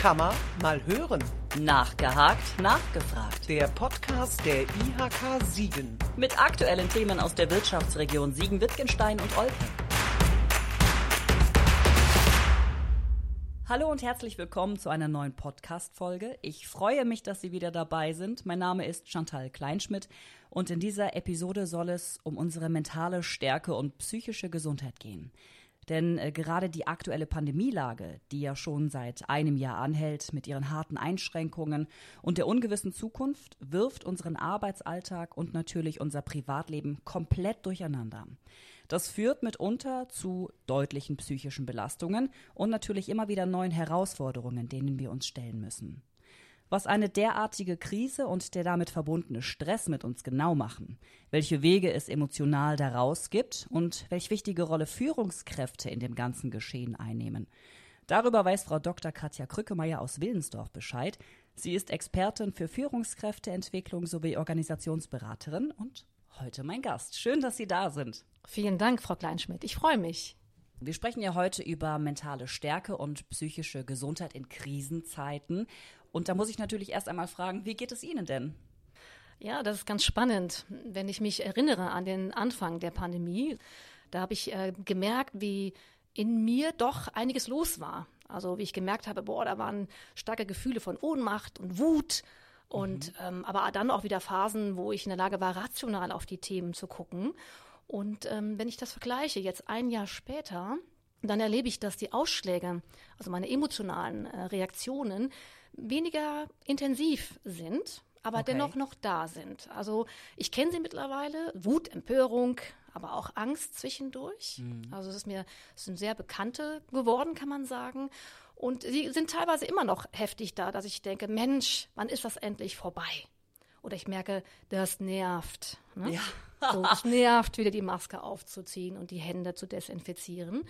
Kann man mal hören. Nachgehakt, nachgefragt. Der Podcast der IHK Siegen. Mit aktuellen Themen aus der Wirtschaftsregion Siegen-Wittgenstein und Olpe. Hallo und herzlich willkommen zu einer neuen Podcast-Folge. Ich freue mich, dass Sie wieder dabei sind. Mein Name ist Chantal Kleinschmidt und in dieser Episode soll es um unsere mentale Stärke und psychische Gesundheit gehen. Denn äh, gerade die aktuelle Pandemielage, die ja schon seit einem Jahr anhält, mit ihren harten Einschränkungen und der ungewissen Zukunft, wirft unseren Arbeitsalltag und natürlich unser Privatleben komplett durcheinander. Das führt mitunter zu deutlichen psychischen Belastungen und natürlich immer wieder neuen Herausforderungen, denen wir uns stellen müssen. Was eine derartige Krise und der damit verbundene Stress mit uns genau machen, welche Wege es emotional daraus gibt und welche wichtige Rolle Führungskräfte in dem ganzen Geschehen einnehmen. Darüber weiß Frau Dr. Katja Krückemeier aus Willensdorf Bescheid. Sie ist Expertin für Führungskräfteentwicklung sowie Organisationsberaterin und heute mein Gast. Schön, dass Sie da sind. Vielen Dank, Frau Kleinschmidt. Ich freue mich. Wir sprechen ja heute über mentale Stärke und psychische Gesundheit in Krisenzeiten. Und da muss ich natürlich erst einmal fragen, wie geht es Ihnen denn? Ja, das ist ganz spannend. Wenn ich mich erinnere an den Anfang der Pandemie, da habe ich äh, gemerkt, wie in mir doch einiges los war. Also wie ich gemerkt habe, boah, da waren starke Gefühle von Ohnmacht und Wut und mhm. ähm, aber dann auch wieder Phasen, wo ich in der Lage war, rational auf die Themen zu gucken. Und ähm, wenn ich das vergleiche, jetzt ein Jahr später, dann erlebe ich, dass die Ausschläge, also meine emotionalen äh, Reaktionen, weniger intensiv sind, aber okay. dennoch noch da sind. Also ich kenne sie mittlerweile, Wut, Empörung, aber auch Angst zwischendurch. Mhm. Also es ist mir es sind sehr bekannte geworden, kann man sagen. Und sie sind teilweise immer noch heftig da, dass ich denke, Mensch, wann ist das endlich vorbei? Oder ich merke, das nervt. Ne? Ja. So, es nervt, wieder die Maske aufzuziehen und die Hände zu desinfizieren.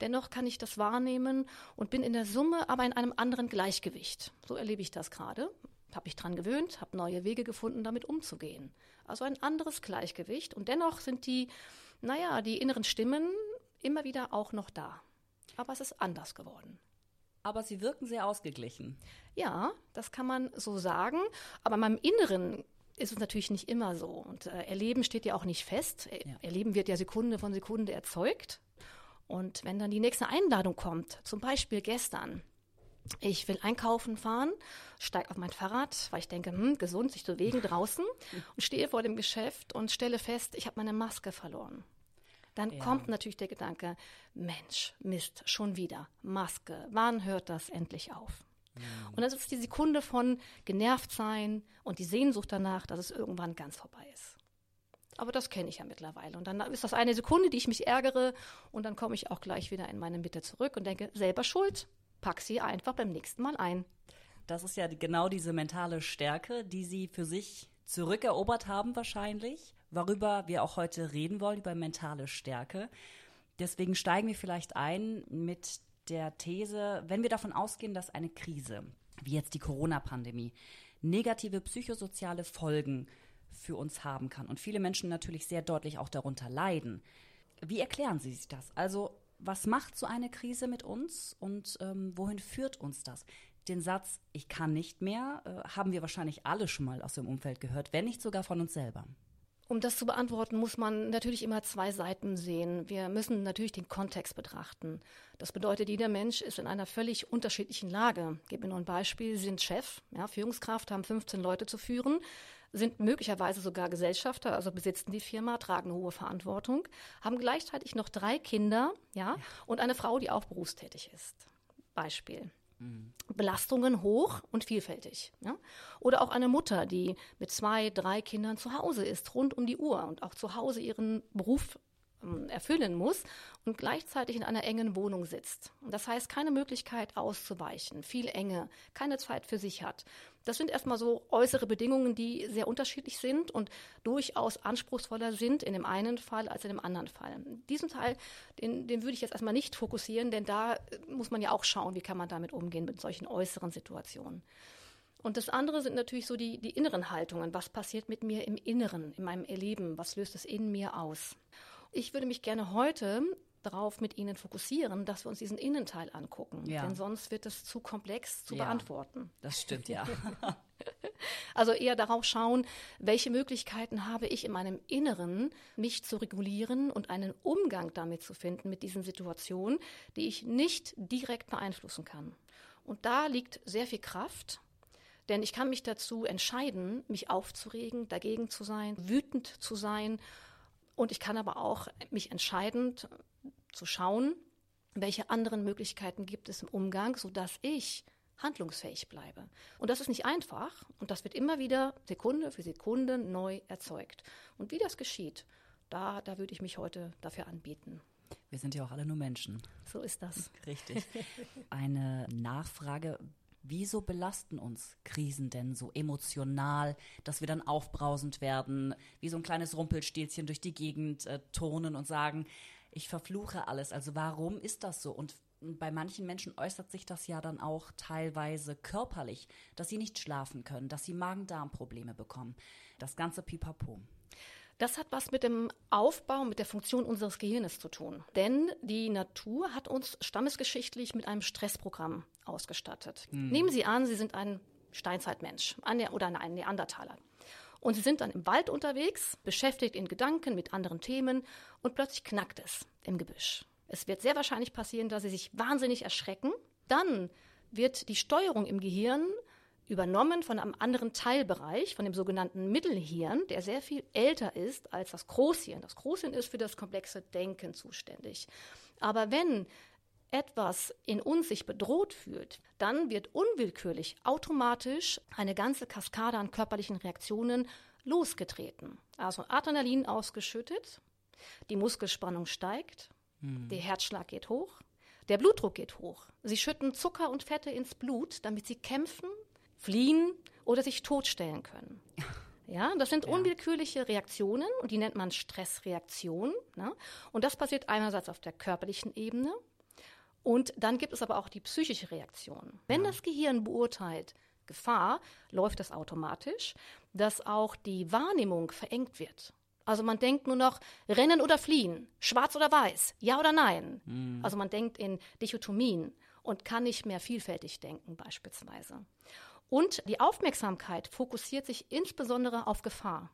Dennoch kann ich das wahrnehmen und bin in der Summe aber in einem anderen Gleichgewicht. So erlebe ich das gerade. Habe mich dran gewöhnt, habe neue Wege gefunden, damit umzugehen. Also ein anderes Gleichgewicht. Und dennoch sind die, naja, die inneren Stimmen immer wieder auch noch da. Aber es ist anders geworden aber sie wirken sehr ausgeglichen. Ja, das kann man so sagen. Aber in meinem Inneren ist es natürlich nicht immer so. Und äh, Erleben steht ja auch nicht fest. Ja. Erleben wird ja Sekunde von Sekunde erzeugt. Und wenn dann die nächste Einladung kommt, zum Beispiel gestern, ich will einkaufen fahren, steige auf mein Fahrrad, weil ich denke, hm, gesund, sich zu bewegen draußen und stehe vor dem Geschäft und stelle fest, ich habe meine Maske verloren dann ja. kommt natürlich der Gedanke, Mensch, Mist, schon wieder, Maske, wann hört das endlich auf? Mhm. Und das ist die Sekunde von genervt sein und die Sehnsucht danach, dass es irgendwann ganz vorbei ist. Aber das kenne ich ja mittlerweile. Und dann ist das eine Sekunde, die ich mich ärgere und dann komme ich auch gleich wieder in meine Mitte zurück und denke, selber schuld, pack sie einfach beim nächsten Mal ein. Das ist ja genau diese mentale Stärke, die Sie für sich zurückerobert haben wahrscheinlich worüber wir auch heute reden wollen, über mentale Stärke. Deswegen steigen wir vielleicht ein mit der These, wenn wir davon ausgehen, dass eine Krise, wie jetzt die Corona-Pandemie, negative psychosoziale Folgen für uns haben kann und viele Menschen natürlich sehr deutlich auch darunter leiden. Wie erklären Sie sich das? Also, was macht so eine Krise mit uns und ähm, wohin führt uns das? Den Satz, ich kann nicht mehr, äh, haben wir wahrscheinlich alle schon mal aus dem Umfeld gehört, wenn nicht sogar von uns selber. Um das zu beantworten, muss man natürlich immer zwei Seiten sehen. Wir müssen natürlich den Kontext betrachten. Das bedeutet, jeder Mensch ist in einer völlig unterschiedlichen Lage. Ich gebe nur ein Beispiel. Sie sind Chef, ja, Führungskraft, haben 15 Leute zu führen, sind möglicherweise sogar Gesellschafter, also besitzen die Firma, tragen eine hohe Verantwortung, haben gleichzeitig noch drei Kinder, ja. und eine Frau, die auch berufstätig ist. Beispiel. Belastungen hoch und vielfältig. Ja? Oder auch eine Mutter, die mit zwei, drei Kindern zu Hause ist, rund um die Uhr und auch zu Hause ihren Beruf erfüllen muss und gleichzeitig in einer engen Wohnung sitzt. Das heißt, keine Möglichkeit auszuweichen, viel Enge, keine Zeit für sich hat. Das sind erstmal so äußere Bedingungen, die sehr unterschiedlich sind und durchaus anspruchsvoller sind in dem einen Fall als in dem anderen Fall. Diesen Teil, den, den würde ich jetzt erstmal nicht fokussieren, denn da äh, muss man ja auch schauen, wie kann man damit umgehen mit solchen äußeren Situationen. Und das andere sind natürlich so die, die inneren Haltungen. Was passiert mit mir im Inneren, in meinem Erleben? Was löst es in mir aus? Ich würde mich gerne heute darauf mit Ihnen fokussieren, dass wir uns diesen Innenteil angucken. Ja. Denn sonst wird es zu komplex zu Ja. beantworten. Das stimmt, ja. Also eher darauf schauen, welche Möglichkeiten habe ich in meinem Inneren, mich zu regulieren und einen Umgang damit zu finden mit diesen Situationen, die ich nicht direkt beeinflussen kann. Und da liegt sehr viel Kraft, denn ich kann mich dazu entscheiden, mich aufzuregen, dagegen zu sein, wütend zu sein. Und ich kann aber auch mich entscheiden, zu schauen, welche anderen Möglichkeiten gibt es im Umgang, sodass ich handlungsfähig bleibe. Und das ist nicht einfach und das wird immer wieder Sekunde für Sekunde neu erzeugt. Und wie das geschieht, da, da würde ich mich heute dafür anbieten. Wir sind ja auch alle nur Menschen. So ist das. Richtig. Eine Nachfrage. Wieso belasten uns Krisen denn so emotional, dass wir dann aufbrausend werden, wie so ein kleines Rumpelstilzchen durch die Gegend äh, turnen und sagen, ich verfluche alles. Also warum ist das so? Und bei manchen Menschen äußert sich das ja dann auch teilweise körperlich, dass sie nicht schlafen können, dass sie Magen-Darm-Probleme bekommen. Das ganze Pipapo. Das hat was mit dem Aufbau, mit der Funktion unseres Gehirnes zu tun. Denn die Natur hat uns stammesgeschichtlich mit einem Stressprogramm ausgestattet. Nehmen Sie an, Sie sind ein Steinzeitmensch ein oder ein Neandertaler. Und Sie sind dann im Wald unterwegs, beschäftigt in Gedanken mit anderen Themen und plötzlich knackt es im Gebüsch. Es wird sehr wahrscheinlich passieren, dass Sie sich wahnsinnig erschrecken. Dann wird die Steuerung im Gehirn übernommen von einem anderen Teilbereich, von dem sogenannten Mittelhirn, der sehr viel älter ist als das Großhirn. Das Großhirn ist für das komplexe Denken zuständig. Aber wenn etwas in uns sich bedroht fühlt, dann wird unwillkürlich automatisch eine ganze Kaskade an körperlichen Reaktionen losgetreten. Also Adrenalin ausgeschüttet, die Muskelspannung steigt, der Herzschlag geht hoch, der Blutdruck geht hoch. Sie schütten Zucker und Fette ins Blut, damit sie kämpfen, fliehen oder sich totstellen können. Ja, das sind unwillkürliche Reaktionen und die nennt man Stressreaktionen. Ne? Und das passiert einerseits auf der körperlichen Ebene und dann gibt es aber auch die psychische Reaktion. Wenn das Gehirn beurteilt Gefahr, läuft das automatisch, dass auch die Wahrnehmung verengt wird. Also man denkt nur noch rennen oder fliehen, schwarz oder weiß, ja oder nein. Also man denkt in Dichotomien und kann nicht mehr vielfältig denken beispielsweise. Und die Aufmerksamkeit fokussiert sich insbesondere auf Gefahr.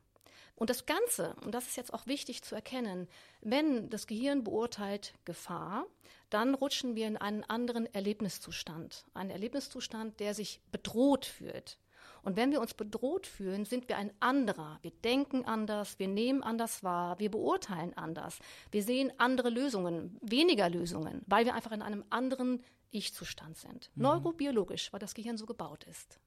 Und das Ganze, und das ist jetzt auch wichtig zu erkennen, wenn das Gehirn beurteilt Gefahr, dann rutschen wir in einen anderen Erlebniszustand. Einen Erlebniszustand, der sich bedroht fühlt. Und wenn wir uns bedroht fühlen, sind wir ein anderer. Wir denken anders, wir nehmen anders wahr, wir beurteilen anders. Wir sehen andere Lösungen, weniger Lösungen, weil wir einfach in einem anderen Ich-Zustand sind. Neurobiologisch, weil das Gehirn so gebaut ist.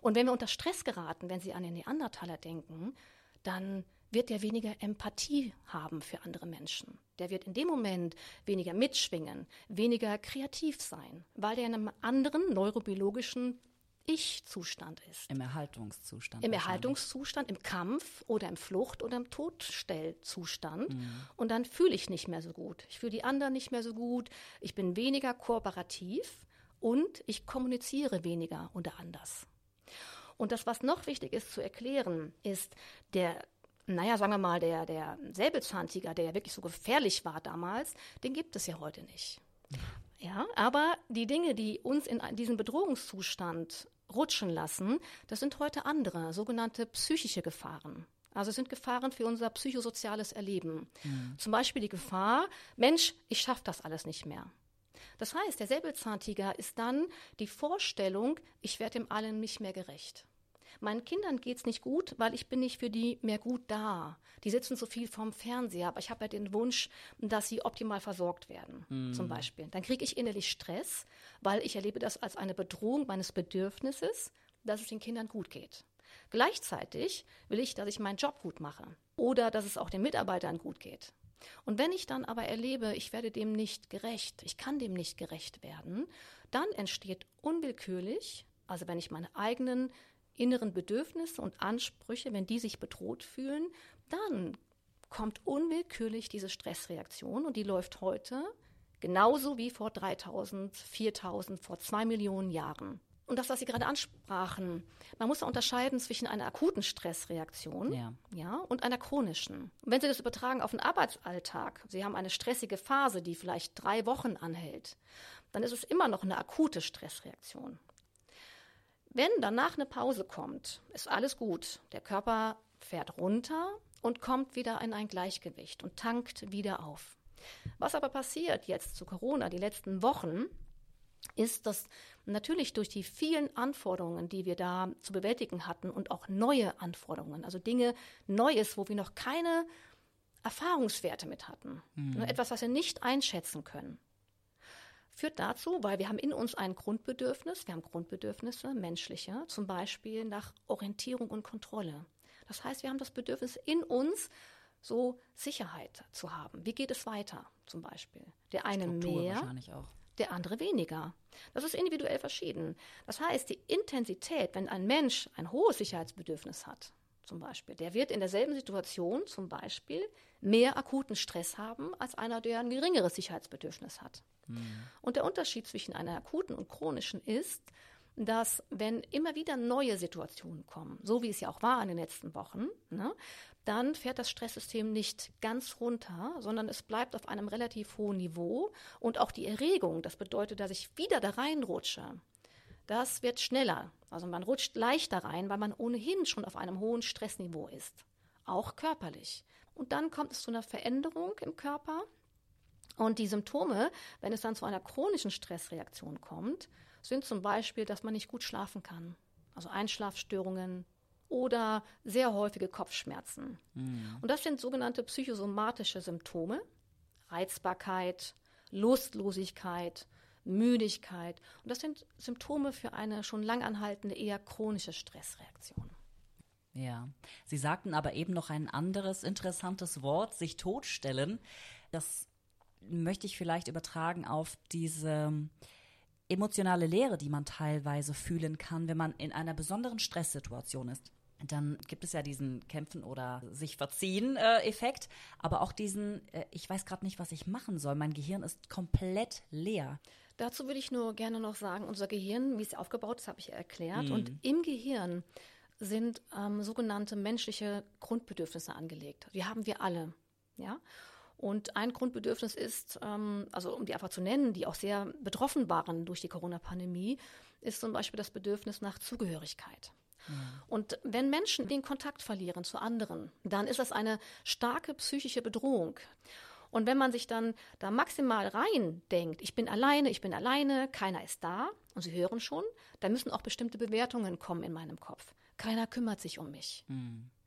Und wenn wir unter Stress geraten, wenn Sie an den Neandertaler denken, dann wird er weniger Empathie haben für andere Menschen. Der wird in dem Moment weniger mitschwingen, weniger kreativ sein, weil er in einem anderen neurobiologischen Ich-Zustand ist. Im Erhaltungszustand. Im. Erhaltungszustand, im Kampf oder im Flucht- oder im Todstellzustand. Und dann fühle ich nicht mehr so gut. Ich fühle die anderen nicht mehr so gut. Ich bin weniger kooperativ und ich kommuniziere weniger oder anders. Und das, was noch wichtig ist zu erklären, ist der, naja, sagen wir mal, der, der Säbelzahntiger, der ja wirklich so gefährlich war damals, den gibt es ja heute nicht. Ja, aber die Dinge, die uns in diesen Bedrohungszustand rutschen lassen, das sind heute andere, sogenannte psychische Gefahren. Also es sind Gefahren für unser psychosoziales Erleben. Zum Beispiel die Gefahr, Mensch, ich schaffe das alles nicht mehr. Das heißt, der Säbelzahntiger ist dann die Vorstellung, ich werde dem allen nicht mehr gerecht. Meinen Kindern geht's nicht gut, weil ich bin nicht für die mehr gut da. Die sitzen so viel vorm Fernseher, aber ich habe ja den Wunsch, dass sie optimal versorgt werden, zum Beispiel. Dann kriege ich innerlich Stress, weil ich erlebe das als eine Bedrohung meines Bedürfnisses, dass es den Kindern gut geht. Gleichzeitig will ich, dass ich meinen Job gut mache oder dass es auch den Mitarbeitern gut geht. Und wenn ich dann aber erlebe, ich werde dem nicht gerecht, ich kann dem nicht gerecht werden, dann entsteht unwillkürlich, also wenn ich meine eigenen inneren Bedürfnisse und Ansprüche, wenn die sich bedroht fühlen, dann kommt unwillkürlich diese Stressreaktion und die läuft heute genauso wie vor 3000, 4000, vor zwei Millionen Jahren. und das, was Sie gerade ansprachen, man muss da unterscheiden zwischen einer akuten Stressreaktion Ja. Ja, und einer chronischen. Wenn Sie das übertragen auf den Arbeitsalltag, Sie haben eine stressige Phase, die vielleicht drei Wochen anhält, dann ist es immer noch eine akute Stressreaktion. Wenn danach eine Pause kommt, ist alles gut. Der Körper fährt runter und kommt wieder in ein Gleichgewicht und tankt wieder auf. Was aber passiert jetzt zu Corona, die letzten Wochen, ist, dass natürlich durch die vielen Anforderungen, die wir da zu bewältigen hatten und auch neue Anforderungen, also Dinge Neues, wo wir noch keine Erfahrungswerte mit hatten, ne, etwas, was wir nicht einschätzen können, führt dazu, weil wir haben in uns ein Grundbedürfnis, wir haben Grundbedürfnisse, menschliche, zum Beispiel nach Orientierung und Kontrolle. Das heißt, wir haben das Bedürfnis in uns, so Sicherheit zu haben. Wie geht es weiter, zum Beispiel? Der eine Struktur mehr, der andere weniger. Das ist individuell verschieden. Das heißt, die Intensität, wenn ein Mensch ein hohes Sicherheitsbedürfnis hat, zum Beispiel, der wird in derselben Situation zum Beispiel mehr akuten Stress haben als einer, der ein geringeres Sicherheitsbedürfnis hat. Und der Unterschied zwischen einer akuten und chronischen ist, dass wenn immer wieder neue Situationen kommen, so wie es ja auch war in den letzten Wochen, ne, dann fährt das Stresssystem nicht ganz runter, sondern es bleibt auf einem relativ hohen Niveau und auch die Erregung, das bedeutet, dass ich wieder da reinrutsche, das wird schneller. Also man rutscht leichter rein, weil man ohnehin schon auf einem hohen Stressniveau ist, auch körperlich. Und dann kommt es zu einer Veränderung im Körper, und die Symptome, wenn es dann zu einer chronischen Stressreaktion kommt, sind zum Beispiel, dass man nicht gut schlafen kann. Also Einschlafstörungen oder sehr häufige Kopfschmerzen. Und das sind sogenannte psychosomatische Symptome. Reizbarkeit, Lustlosigkeit, Müdigkeit. Und das sind Symptome für eine schon lang anhaltende, eher chronische Stressreaktion. Ja. Sie sagten aber eben noch ein anderes interessantes Wort, sich totstellen. Das möchte ich vielleicht übertragen auf diese emotionale Leere, die man teilweise fühlen kann, wenn man in einer besonderen Stresssituation ist. Dann gibt es ja diesen Kämpfen oder sich verziehen äh, Effekt, aber auch diesen, äh, ich weiß gerade nicht, was ich machen soll. Mein Gehirn ist komplett leer. Dazu würde ich nur gerne noch sagen, unser Gehirn, wie es aufgebaut ist, habe ich ja erklärt. Und im Gehirn sind ähm, sogenannte menschliche Grundbedürfnisse angelegt. Die haben wir alle. Ja? Und ein Grundbedürfnis ist, ähm, also um die einfach zu nennen, die auch sehr betroffen waren durch die Corona-Pandemie, ist zum Beispiel das Bedürfnis nach Zugehörigkeit. Und wenn Menschen den Kontakt verlieren zu anderen, dann ist das eine starke psychische Bedrohung. Und wenn man sich dann da maximal rein denkt, ich bin alleine, ich bin alleine, keiner ist da, und Sie hören schon, da müssen auch bestimmte Bewertungen kommen in meinem Kopf. Keiner kümmert sich um mich.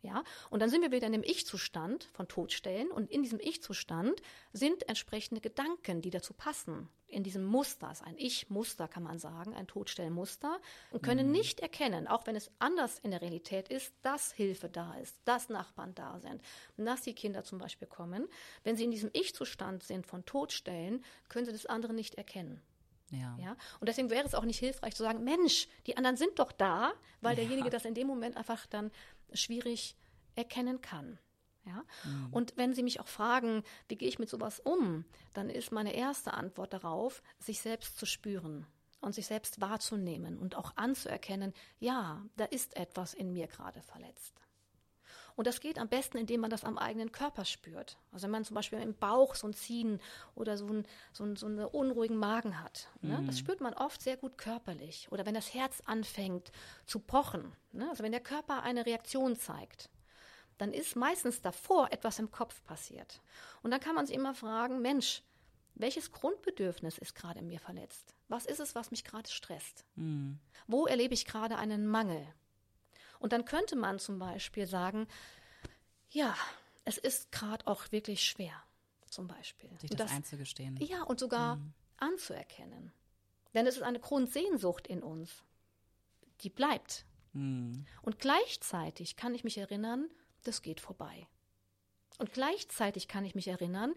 Ja, und dann sind wir wieder in dem Ich-Zustand von Todstellen und in diesem Ich-Zustand sind entsprechende Gedanken, die dazu passen. In diesem Muster, ist ein Ich-Muster kann man sagen, ein Todstellenmuster und können nicht erkennen, auch wenn es anders in der Realität ist, dass Hilfe da ist, dass Nachbarn da sind, dass die Kinder zum Beispiel kommen. Wenn sie in diesem Ich-Zustand sind von Todstellen, können sie das andere nicht erkennen. Ja. Ja? Und deswegen wäre es auch nicht hilfreich zu sagen, Mensch, die anderen sind doch da, weil derjenige das in dem Moment einfach dann schwierig erkennen kann. Ja? Und wenn Sie mich auch fragen, wie gehe ich mit sowas um, dann ist meine erste Antwort darauf, sich selbst zu spüren und sich selbst wahrzunehmen und auch anzuerkennen, ja, da ist etwas in mir gerade verletzt. Und das geht am besten, indem man das am eigenen Körper spürt. Also wenn man zum Beispiel im Bauch so ein Ziehen oder so, ein, so, ein, so einen unruhigen Magen hat. Ne? Das spürt man oft sehr gut körperlich. Oder wenn das Herz anfängt zu pochen. Ne? Also wenn der Körper eine Reaktion zeigt, dann ist meistens davor etwas im Kopf passiert. Und dann kann man sich immer fragen, Mensch, welches Grundbedürfnis ist gerade in mir verletzt? Was ist es, was mich gerade stresst? Wo erlebe ich gerade einen Mangel? Und dann könnte man zum Beispiel sagen, ja, es ist gerade auch wirklich schwer, zum Beispiel. Sich Und das, einzugestehen. ja, und sogar anzuerkennen. Denn es ist eine Grundsehnsucht in uns. Die bleibt. Und gleichzeitig kann ich mich erinnern, das geht vorbei. Und gleichzeitig kann ich mich erinnern,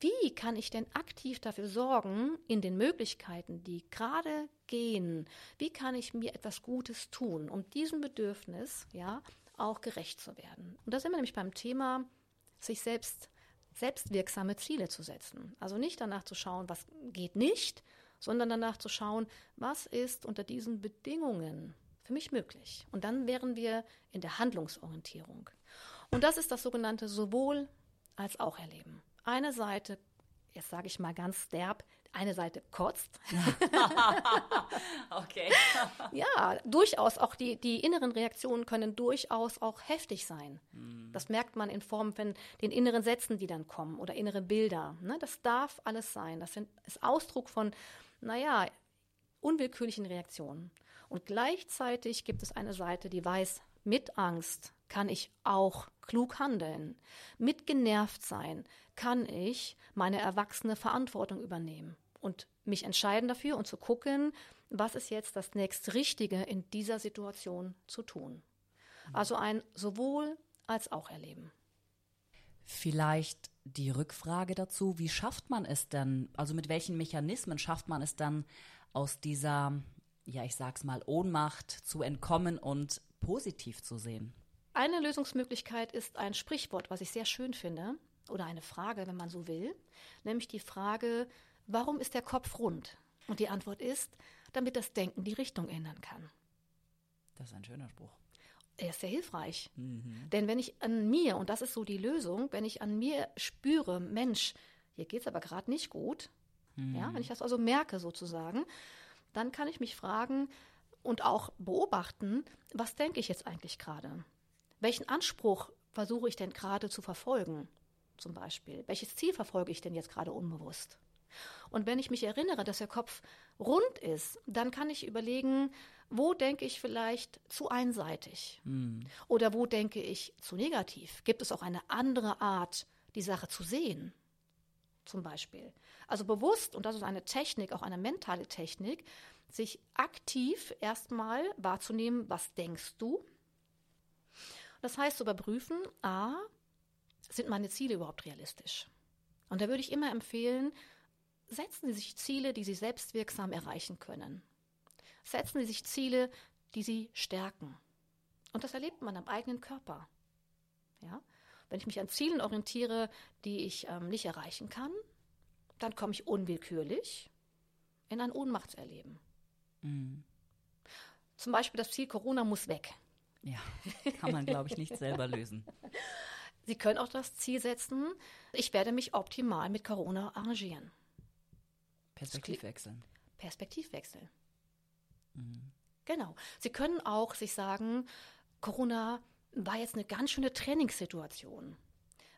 wie kann ich denn aktiv dafür sorgen, in den Möglichkeiten, die gerade gehen, wie kann ich mir etwas Gutes tun, um diesem Bedürfnis, ja, auch gerecht zu werden. Und da sind wir nämlich beim Thema, sich selbst selbstwirksame Ziele zu setzen. Also nicht danach zu schauen, was geht nicht, sondern danach zu schauen, was ist unter diesen Bedingungen für mich möglich. Und dann wären wir in der Handlungsorientierung. Und das ist das sogenannte sowohl als auch erleben. Eine Seite, jetzt sage ich mal ganz derb, eine Seite kotzt. okay. ja, durchaus auch die, die inneren Reaktionen können durchaus auch heftig sein. Mhm. Das merkt man in Form von den inneren Sätzen, die dann kommen oder innere Bilder. Ne? Das darf alles sein. Das sind, ist Ausdruck von, naja, unwillkürlichen Reaktionen. Und gleichzeitig gibt es eine Seite, die weiß, mit Angst kann ich auch klug handeln. Mit genervt sein kann ich meine erwachsene Verantwortung übernehmen und mich entscheiden dafür und zu gucken, was ist jetzt das nächst Richtige in dieser Situation zu tun. Also ein sowohl als auch erleben. Vielleicht die Rückfrage dazu, wie schafft man es denn, also mit welchen Mechanismen schafft man es dann aus dieser, ja, ich sag's mal, Ohnmacht zu entkommen und positiv zu sehen? Eine Lösungsmöglichkeit ist ein Sprichwort, was ich sehr schön finde, oder eine Frage, wenn man so will, nämlich die Frage, Warum ist der Kopf rund? Und die Antwort ist, damit das Denken die Richtung ändern kann. Das ist ein schöner Spruch. Er ist sehr hilfreich. Mhm. Denn wenn ich an mir, und das ist so die Lösung, wenn ich an mir spüre, Mensch, hier geht es aber gerade nicht gut, mhm. ja, wenn ich das also merke sozusagen, dann kann ich mich fragen und auch beobachten, was denke ich jetzt eigentlich gerade? Welchen Anspruch versuche ich denn gerade zu verfolgen? Zum Beispiel. Welches Ziel verfolge ich denn jetzt gerade unbewusst? Und wenn ich mich erinnere, dass der Kopf rund ist, dann kann ich überlegen, wo denke ich vielleicht zu einseitig? Mhm. Oder wo denke ich zu negativ? Gibt es auch eine andere Art, die Sache zu sehen? Zum Beispiel. Also bewusst, und das ist eine Technik, auch eine mentale Technik, sich aktiv erstmal wahrzunehmen, was denkst du? Das heißt, zu überprüfen, a, sind meine Ziele überhaupt realistisch? Und da würde ich immer empfehlen, setzen Sie sich Ziele, die Sie selbstwirksam erreichen können. Setzen Sie sich Ziele, die Sie stärken. Und das erlebt man am eigenen Körper. Ja? Wenn ich mich an Zielen orientiere, die ich ähm, nicht erreichen kann, dann komme ich unwillkürlich in ein Ohnmachtserleben. Mhm. Zum Beispiel das Ziel Corona muss weg. Ja, kann man, glaube ich, nicht selber lösen. Sie können auch das Ziel setzen, ich werde mich optimal mit Corona arrangieren. Perspektivwechseln. Perspektivwechsel. Mhm. Genau. Sie können auch sich sagen, Corona war jetzt eine ganz schöne Trainingssituation.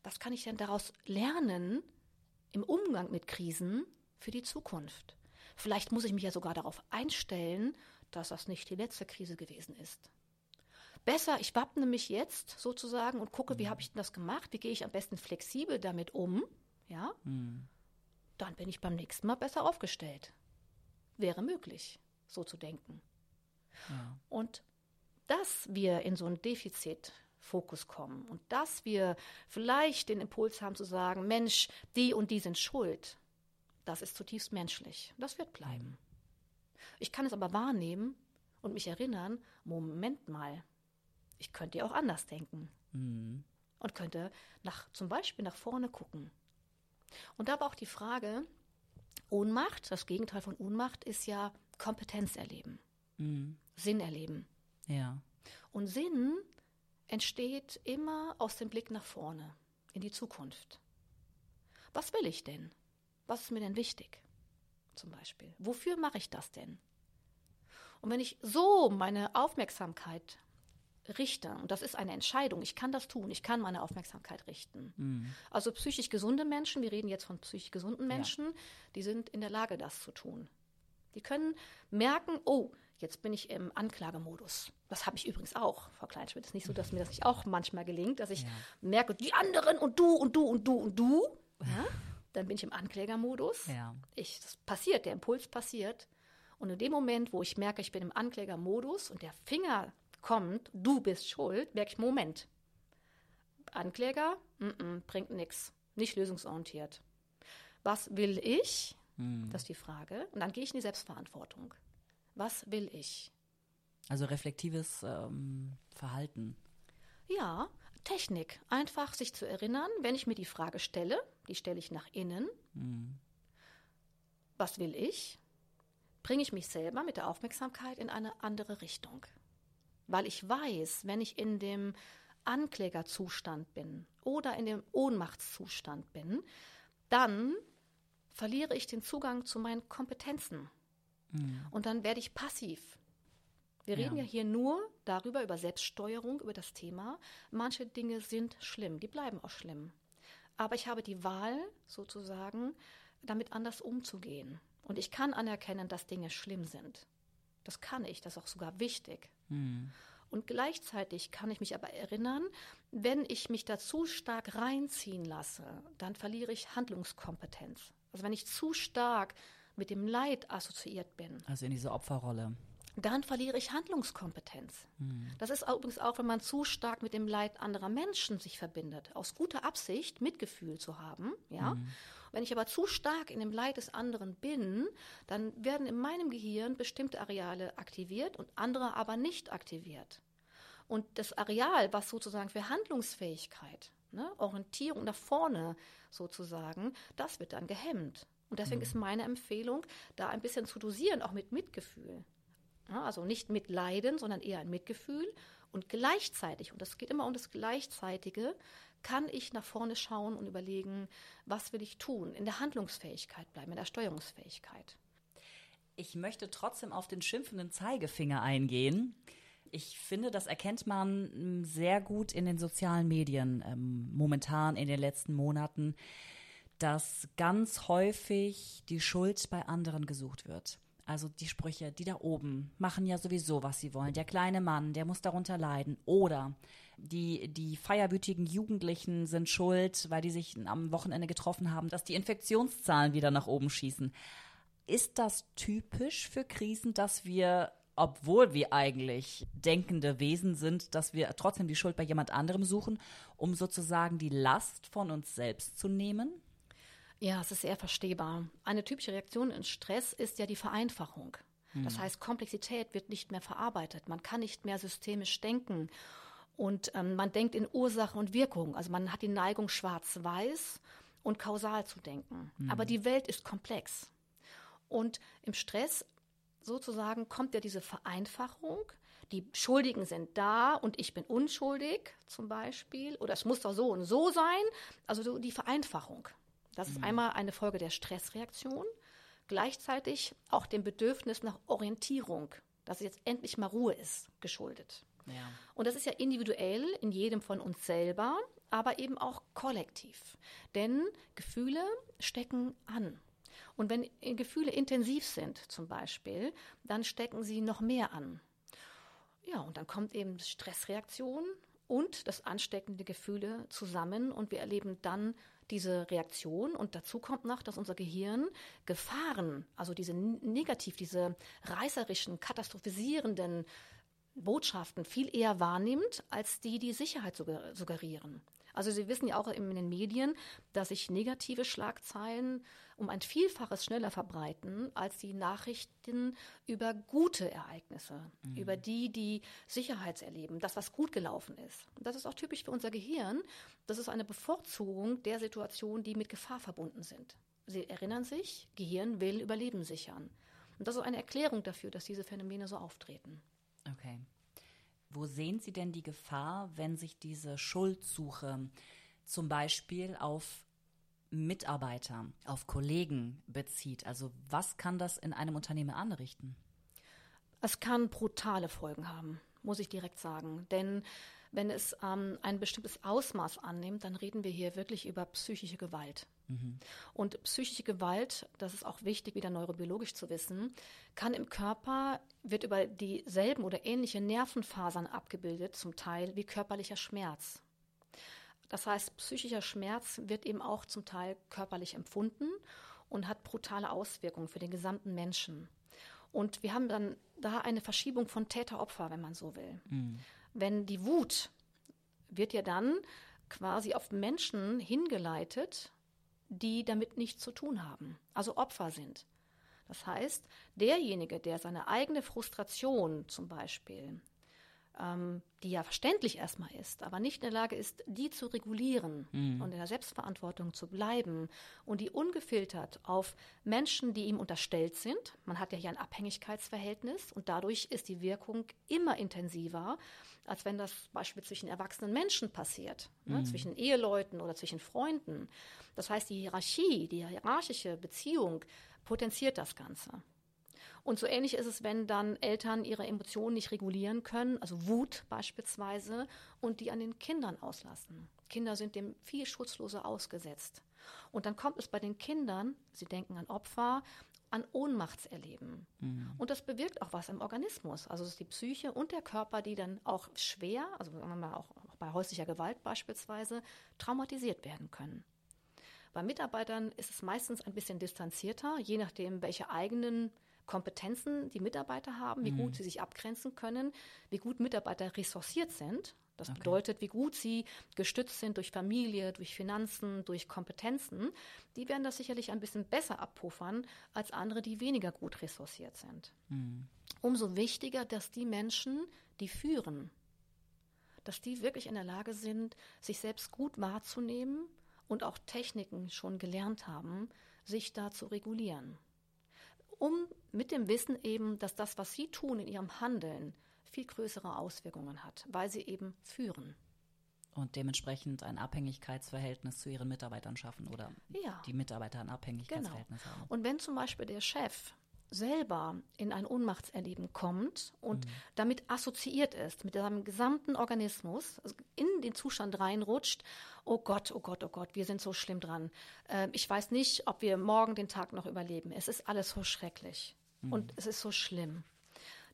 Was kann ich denn daraus lernen im Umgang mit Krisen für die Zukunft? Vielleicht muss ich mich ja sogar darauf einstellen, dass das nicht die letzte Krise gewesen ist. Besser, ich wappne mich jetzt sozusagen und gucke, wie mhm. habe ich denn das gemacht? Wie gehe ich am besten flexibel damit um? Ja. Mhm dann bin ich beim nächsten Mal besser aufgestellt. Wäre möglich, so zu denken. Ja. Und dass wir in so einen Defizitfokus kommen und dass wir vielleicht den Impuls haben zu sagen, Mensch, die und die sind schuld, das ist zutiefst menschlich. Das wird bleiben. Ich kann es aber wahrnehmen und mich erinnern, Moment mal, ich könnte ja auch anders denken. Mhm. Und könnte nach, zum Beispiel nach vorne gucken und da war auch die Frage, Ohnmacht, das Gegenteil von Ohnmacht ist ja Kompetenz erleben, mhm. Sinn erleben. Ja. Und Sinn entsteht immer aus dem Blick nach vorne, in die Zukunft. Was will ich denn? Was ist mir denn wichtig? Zum Beispiel. Wofür mache ich das denn? Und wenn ich so meine Aufmerksamkeit richte. Und das ist eine Entscheidung. Ich kann das tun. Ich kann meine Aufmerksamkeit richten. Mhm. Also psychisch gesunde Menschen, wir reden jetzt von psychisch gesunden Menschen, ja. die sind in der Lage, das zu tun. Die können merken, oh, jetzt bin ich im Anklagemodus. Das habe ich übrigens auch, Frau Kleinschmidt. Es ist nicht so, dass mir das nicht auch manchmal gelingt, dass ich ja. merke, die anderen und du und du und du und du. Ja? Dann bin ich im Anklägermodus. Ja. Ich, das passiert, der Impuls passiert. Und in dem Moment, wo ich merke, ich bin im Anklägermodus und der Finger kommt, du bist schuld, merke ich, Moment. Ankläger, m -m, bringt nichts, nicht lösungsorientiert. Was will ich? Hm. Das ist die Frage. Und dann gehe ich in die Selbstverantwortung. Was will ich? Also reflektives ähm, Verhalten. Ja, Technik. Einfach sich zu erinnern, wenn ich mir die Frage stelle, die stelle ich nach innen. Hm. Was will ich? bringe ich mich selber mit der Aufmerksamkeit in eine andere Richtung. Weil ich weiß, wenn ich in dem Anklägerzustand bin oder in dem Ohnmachtszustand bin, dann verliere ich den Zugang zu meinen Kompetenzen. Mhm. Und dann werde ich passiv. Wir reden ja. ja hier nur darüber, über Selbststeuerung, über das Thema. Manche Dinge sind schlimm, die bleiben auch schlimm. Aber ich habe die Wahl, sozusagen, damit anders umzugehen. Und ich kann anerkennen, dass Dinge schlimm sind. Das kann ich, das ist auch sogar wichtig. Mhm. Und gleichzeitig kann ich mich aber erinnern, wenn ich mich da zu stark reinziehen lasse, dann verliere ich Handlungskompetenz. Also wenn ich zu stark mit dem Leid assoziiert bin. Also in diese Opferrolle. Dann verliere ich Handlungskompetenz. Hm. Das ist übrigens auch, wenn man zu stark mit dem Leid anderer Menschen sich verbindet, aus guter Absicht Mitgefühl zu haben, ja. Hm. Wenn ich aber zu stark in dem Leid des anderen bin, dann werden in meinem Gehirn bestimmte Areale aktiviert und andere aber nicht aktiviert. Und das Areal, was sozusagen für Handlungsfähigkeit, ne, Orientierung nach vorne sozusagen, das wird dann gehemmt. Und deswegen mhm. ist meine Empfehlung, da ein bisschen zu dosieren, auch mit Mitgefühl. Ja, also nicht mit Leiden, sondern eher ein Mitgefühl. Und gleichzeitig, und das geht immer um das Gleichzeitige, kann ich nach vorne schauen und überlegen, was will ich tun, in der Handlungsfähigkeit bleiben, in der Steuerungsfähigkeit. Ich möchte trotzdem auf den schimpfenden Zeigefinger eingehen. Ich finde, das erkennt man hm, sehr gut in den sozialen Medien ähm, momentan in den letzten Monaten, dass ganz häufig die Schuld bei anderen gesucht wird. Also die Sprüche, die da oben machen ja sowieso, was sie wollen. Der kleine Mann, der muss darunter leiden. Oder die, die feierwütigen Jugendlichen sind schuld, weil die sich am Wochenende getroffen haben, dass die Infektionszahlen wieder nach oben schießen. Ist das typisch für Krisen, dass wir, obwohl wir eigentlich denkende Wesen sind, dass wir trotzdem die Schuld bei jemand anderem suchen, um sozusagen die Last von uns selbst zu nehmen? Ja, es ist sehr verstehbar. Eine typische Reaktion in Stress ist ja die Vereinfachung. Das hm. heißt, Komplexität wird nicht mehr verarbeitet. Man kann nicht mehr systemisch denken. Und ähm, man denkt in Ursache und Wirkung. Also man hat die Neigung, schwarz-weiß und kausal zu denken. Mhm. Aber die Welt ist komplex. Und im Stress sozusagen kommt ja diese Vereinfachung. Die Schuldigen sind da und ich bin unschuldig zum Beispiel. Oder es muss doch so und so sein. Also die Vereinfachung. Das ist mhm. einmal eine Folge der Stressreaktion, gleichzeitig auch dem Bedürfnis nach Orientierung, dass jetzt endlich mal Ruhe ist, geschuldet. Ja. Und das ist ja individuell in jedem von uns selber, aber eben auch kollektiv. Denn Gefühle stecken an. Und wenn Gefühle intensiv sind, zum Beispiel, dann stecken sie noch mehr an. Ja, und dann kommt eben Stressreaktion und das ansteckende Gefühle zusammen und wir erleben dann diese Reaktion. Und dazu kommt noch, dass unser Gehirn Gefahren, also diese negativ, diese reißerischen, katastrophisierenden Botschaften viel eher wahrnimmt, als die, die Sicherheit suggerieren. Also Sie wissen ja auch in den Medien, dass sich negative Schlagzeilen um ein Vielfaches schneller verbreiten als die Nachrichten über gute Ereignisse, mhm. über die, die Sicherheitserleben, das, was gut gelaufen ist. Und das ist auch typisch für unser Gehirn. Das ist eine Bevorzugung der Situationen, die mit Gefahr verbunden sind. Sie erinnern sich, Gehirn will Überleben sichern. Und das ist eine Erklärung dafür, dass diese Phänomene so auftreten. Okay. Wo sehen Sie denn die Gefahr, wenn sich diese Schuldsuche zum Beispiel auf Mitarbeiter, auf Kollegen bezieht? Also was kann das in einem Unternehmen anrichten? Es kann brutale Folgen haben, muss ich direkt sagen. Denn wenn es ähm, ein bestimmtes Ausmaß annimmt, dann reden wir hier wirklich über psychische Gewalt. Mhm. Und psychische Gewalt, das ist auch wichtig, wieder neurobiologisch zu wissen, kann im Körper, wird über dieselben oder ähnliche Nervenfasern abgebildet, zum Teil wie körperlicher Schmerz. Das heißt, psychischer Schmerz wird eben auch zum Teil körperlich empfunden und hat brutale Auswirkungen für den gesamten Menschen. Und wir haben dann da eine Verschiebung von Täter-Opfer, wenn man so will. Mhm. Wenn die Wut wird ja dann quasi auf Menschen hingeleitet, die damit nichts zu tun haben, also Opfer sind. Das heißt, derjenige, der seine eigene Frustration zum Beispiel ähm, die ja verständlich erstmal ist, aber nicht in der Lage ist, die zu regulieren mhm. und in der Selbstverantwortung zu bleiben und die ungefiltert auf Menschen, die ihm unterstellt sind. Man hat ja hier ein Abhängigkeitsverhältnis und dadurch ist die Wirkung immer intensiver, als wenn das beispielsweise zwischen erwachsenen Menschen passiert, ne, mhm. ne, zwischen Eheleuten oder zwischen Freunden. Das heißt, die Hierarchie, die hierarchische Beziehung potenziert das Ganze. Und so ähnlich ist es, wenn dann Eltern ihre Emotionen nicht regulieren können, also Wut beispielsweise, und die an den Kindern auslassen. Kinder sind dem viel schutzloser ausgesetzt. Und dann kommt es bei den Kindern, sie denken an Opfer, an Ohnmachtserleben. Mhm. Und das bewirkt auch was im Organismus. Also es ist die Psyche und der Körper, die dann auch schwer, also sagen wir mal auch bei häuslicher Gewalt beispielsweise, traumatisiert werden können. Bei Mitarbeitern ist es meistens ein bisschen distanzierter, je nachdem, welche eigenen Kompetenzen die Mitarbeiter haben, wie mhm. gut sie sich abgrenzen können, wie gut Mitarbeiter ressourciert sind. Das okay. bedeutet, wie gut sie gestützt sind durch Familie, durch Finanzen, durch Kompetenzen. Die werden das sicherlich ein bisschen besser abpuffern als andere, die weniger gut ressourciert sind. Mhm. Umso wichtiger, dass die Menschen, die führen, dass die wirklich in der Lage sind, sich selbst gut wahrzunehmen und auch Techniken schon gelernt haben, sich da zu regulieren um mit dem Wissen eben, dass das, was sie tun in ihrem Handeln, viel größere Auswirkungen hat, weil sie eben führen. Und dementsprechend ein Abhängigkeitsverhältnis zu ihren Mitarbeitern schaffen oder ja. die Mitarbeiter ein Abhängigkeitsverhältnis genau. haben. Und wenn zum Beispiel der Chef selber in ein Ohnmachtserleben kommt und mhm. damit assoziiert ist, mit seinem gesamten Organismus, also in den Zustand reinrutscht, oh Gott, oh Gott, oh Gott, wir sind so schlimm dran. Äh, ich weiß nicht, ob wir morgen den Tag noch überleben. Es ist alles so schrecklich mhm. und es ist so schlimm.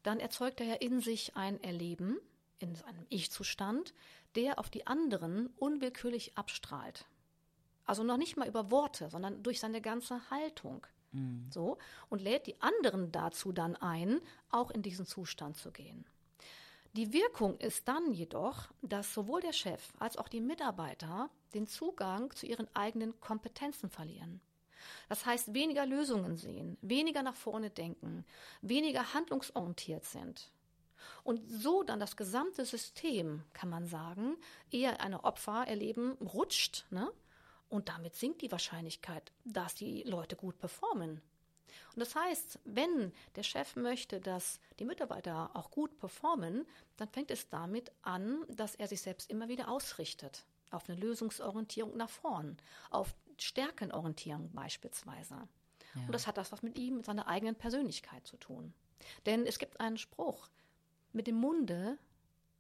Dann erzeugt er ja in sich ein Erleben, in einem Ich-Zustand, der auf die anderen unwillkürlich abstrahlt. Also noch nicht mal über Worte, sondern durch seine ganze Haltung. Mhm. So, und lädt die anderen dazu dann ein, auch in diesen Zustand zu gehen. Die Wirkung ist dann jedoch, dass sowohl der Chef als auch die Mitarbeiter den Zugang zu ihren eigenen Kompetenzen verlieren. Das heißt, weniger Lösungen sehen, weniger nach vorne denken, weniger handlungsorientiert sind. Und so dann das gesamte System, kann man sagen, eher eine Opfer erleben, rutscht, ne? Und damit sinkt die Wahrscheinlichkeit, dass die Leute gut performen. Und das heißt, wenn der Chef möchte, dass die Mitarbeiter auch gut performen, dann fängt es damit an, dass er sich selbst immer wieder ausrichtet auf eine Lösungsorientierung nach vorn, auf Stärkenorientierung beispielsweise. Ja. Und das hat das was mit ihm, mit seiner eigenen Persönlichkeit zu tun. Denn es gibt einen Spruch, mit dem Munde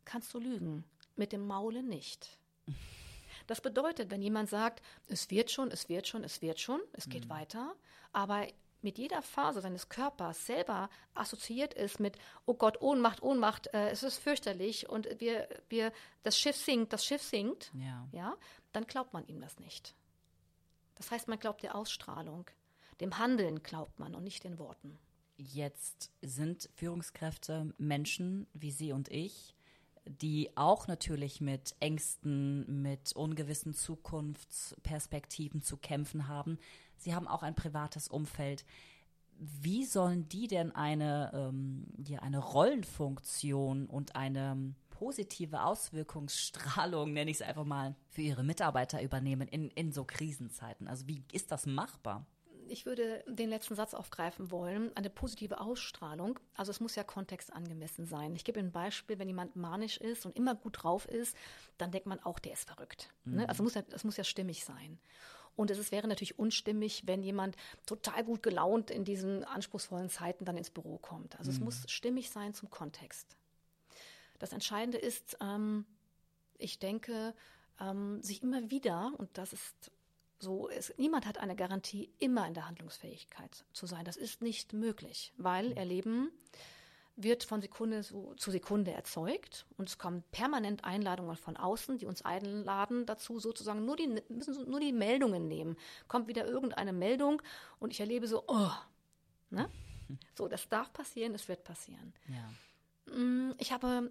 kannst du lügen, mit dem Maule nicht. Das bedeutet, wenn jemand sagt, es wird schon, es wird schon, es wird schon, es geht mhm. weiter, aber mit jeder Phase seines Körpers selber assoziiert ist mit, oh Gott, Ohnmacht, Ohnmacht, äh, es ist fürchterlich und wir, wir, das Schiff sinkt, das Schiff sinkt, ja. ja, dann glaubt man ihm das nicht. Das heißt, man glaubt der Ausstrahlung. Dem Handeln glaubt man und nicht den Worten. Jetzt sind Führungskräfte Menschen wie Sie und ich, die auch natürlich mit Ängsten, mit ungewissen Zukunftsperspektiven zu kämpfen haben. Sie haben auch ein privates Umfeld. Wie sollen die denn eine, ähm, ja, eine Rollenfunktion und eine positive Auswirkungsstrahlung, nenne ich es einfach mal, für ihre Mitarbeiter übernehmen in, in so Krisenzeiten? Also wie ist das machbar? Ich würde den letzten Satz aufgreifen wollen, eine positive Ausstrahlung. Also es muss ja kontextangemessen sein. Ich gebe ein Beispiel, wenn jemand manisch ist und immer gut drauf ist, dann denkt man auch, der ist verrückt. Ne? Mhm. Ne? Also muss ja, es muss ja stimmig sein. Und es ist, wäre natürlich unstimmig, wenn jemand total gut gelaunt in diesen anspruchsvollen Zeiten dann ins Büro kommt. Also mhm. es muss stimmig sein zum Kontext. Das Entscheidende ist, ähm, ich denke, ähm, sich immer wieder, und das ist so, es, niemand hat eine Garantie, immer in der Handlungsfähigkeit zu sein. Das ist nicht möglich, weil mhm. Erleben wird von Sekunde zu, zu Sekunde erzeugt und es kommen permanent Einladungen von außen, die uns einladen dazu, sozusagen nur die, müssen nur die Meldungen nehmen. Kommt wieder irgendeine Meldung und ich erlebe so, oh, ne? So, das darf passieren, es wird passieren. Ja. Mm, ich habe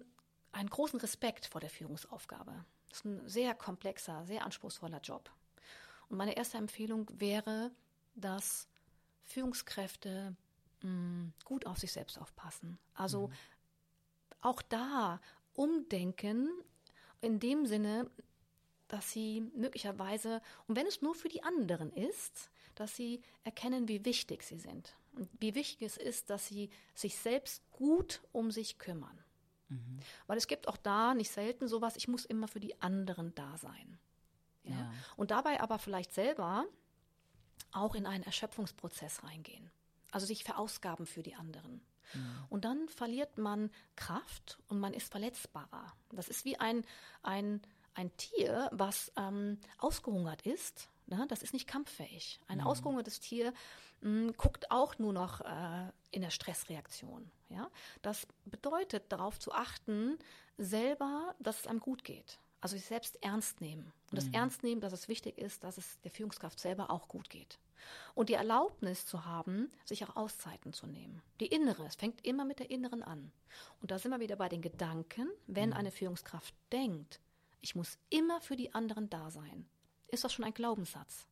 einen großen Respekt vor der Führungsaufgabe. Das ist ein sehr komplexer, sehr anspruchsvoller Job. Und meine erste Empfehlung wäre, dass Führungskräfte mh, mm, gut auf sich selbst aufpassen. Also mhm. auch da umdenken in dem Sinne, dass sie möglicherweise, und wenn es nur für die anderen ist, dass sie erkennen, wie wichtig sie sind und wie wichtig es ist, dass sie sich selbst gut um sich kümmern. Mhm. Weil es gibt auch da nicht selten sowas, ich muss immer für die anderen da sein. Ja? ja. Und dabei aber vielleicht selber auch in einen Erschöpfungsprozess reingehen. Also sich verausgaben für die anderen. Mhm. Und dann verliert man Kraft und man ist verletzbarer. Das ist wie ein, ein, ein Tier, was ähm, ausgehungert ist. Ne? Das ist nicht kampffähig. Ein mhm. ausgehungertes Tier mh, hm, guckt auch nur noch äh, in der Stressreaktion. Ja? Das bedeutet, darauf zu achten, selber, dass es einem gut geht. Also sich selbst ernst nehmen. Und das mhm. Ernst nehmen, dass es wichtig ist, dass es der Führungskraft selber auch gut geht. Und die Erlaubnis zu haben, sich auch Auszeiten zu nehmen. Die innere, es fängt immer mit der inneren an. Und da sind wir wieder bei den Gedanken, wenn mhm. eine Führungskraft denkt, ich muss immer für die anderen da sein, ist das schon ein Glaubenssatz.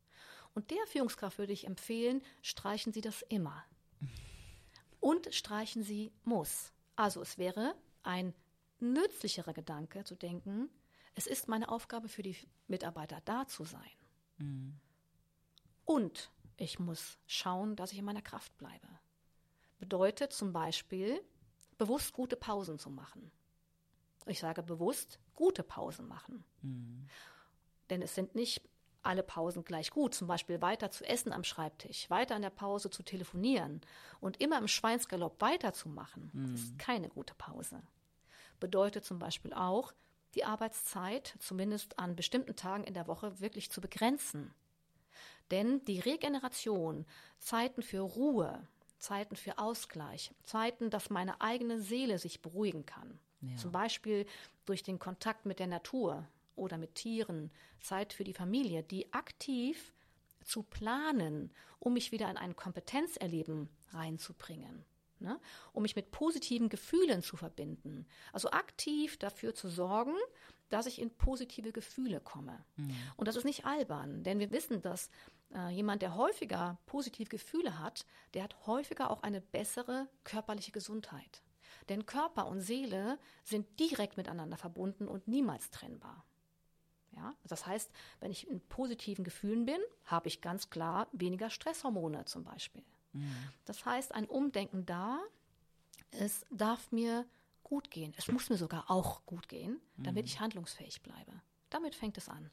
Und der Führungskraft würde ich empfehlen, streichen Sie das immer. Und streichen Sie muss. Also es wäre ein nützlicherer Gedanke zu denken, es ist meine Aufgabe für die Mitarbeiter da zu sein. Mhm. Und ich muss schauen, dass ich in meiner Kraft bleibe. Bedeutet zum Beispiel, bewusst gute Pausen zu machen. Ich sage bewusst gute Pausen machen. Mhm. Denn es sind nicht alle Pausen gleich gut. Zum Beispiel weiter zu essen am Schreibtisch, weiter in der Pause zu telefonieren und immer im Schweinsgalopp weiterzumachen. Mhm. Das ist keine gute Pause. Bedeutet zum Beispiel auch, die Arbeitszeit, zumindest an bestimmten Tagen in der Woche, wirklich zu begrenzen. Denn die Regeneration, Zeiten für Ruhe, Zeiten für Ausgleich, Zeiten, dass meine eigene Seele sich beruhigen kann. Ja. Zum Beispiel durch den Kontakt mit der Natur oder mit Tieren, Zeit für die Familie, die aktiv zu planen, um mich wieder in ein Kompetenzerleben reinzubringen ne? um mich mit positiven Gefühlen zu verbinden. Also aktiv dafür zu sorgen, dass ich in positive Gefühle komme. Mhm. Und das ist nicht albern, denn wir wissen, dass äh, jemand, der häufiger positive Gefühle hat, der hat häufiger auch eine bessere körperliche Gesundheit. Denn Körper und Seele sind direkt miteinander verbunden und niemals trennbar. Ja, das heißt, wenn ich in positiven Gefühlen bin, habe ich ganz klar weniger Stresshormone zum Beispiel. Mhm. Das heißt, ein Umdenken da, es darf mir gut gehen. Es muss mir sogar auch gut gehen, damit mhm. ich handlungsfähig bleibe. Damit fängt es an.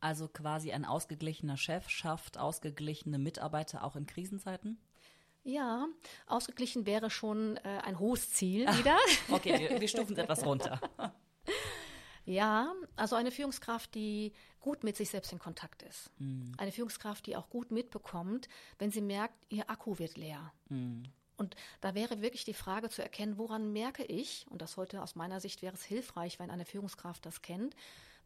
Also quasi ein ausgeglichener Chef schafft ausgeglichene Mitarbeiter auch in Krisenzeiten? Ja, ausgeglichen wäre schon äh, ein hohes Ziel wieder. okay, wir, wir stufen es etwas runter. Ja, also eine Führungskraft, die gut mit sich selbst in Kontakt ist. Mhm. Eine Führungskraft, die auch gut mitbekommt, wenn sie merkt, ihr Akku wird leer. Mhm. Und da wäre wirklich die Frage zu erkennen, woran merke ich, und das heute aus meiner Sicht wäre es hilfreich, wenn eine Führungskraft das kennt,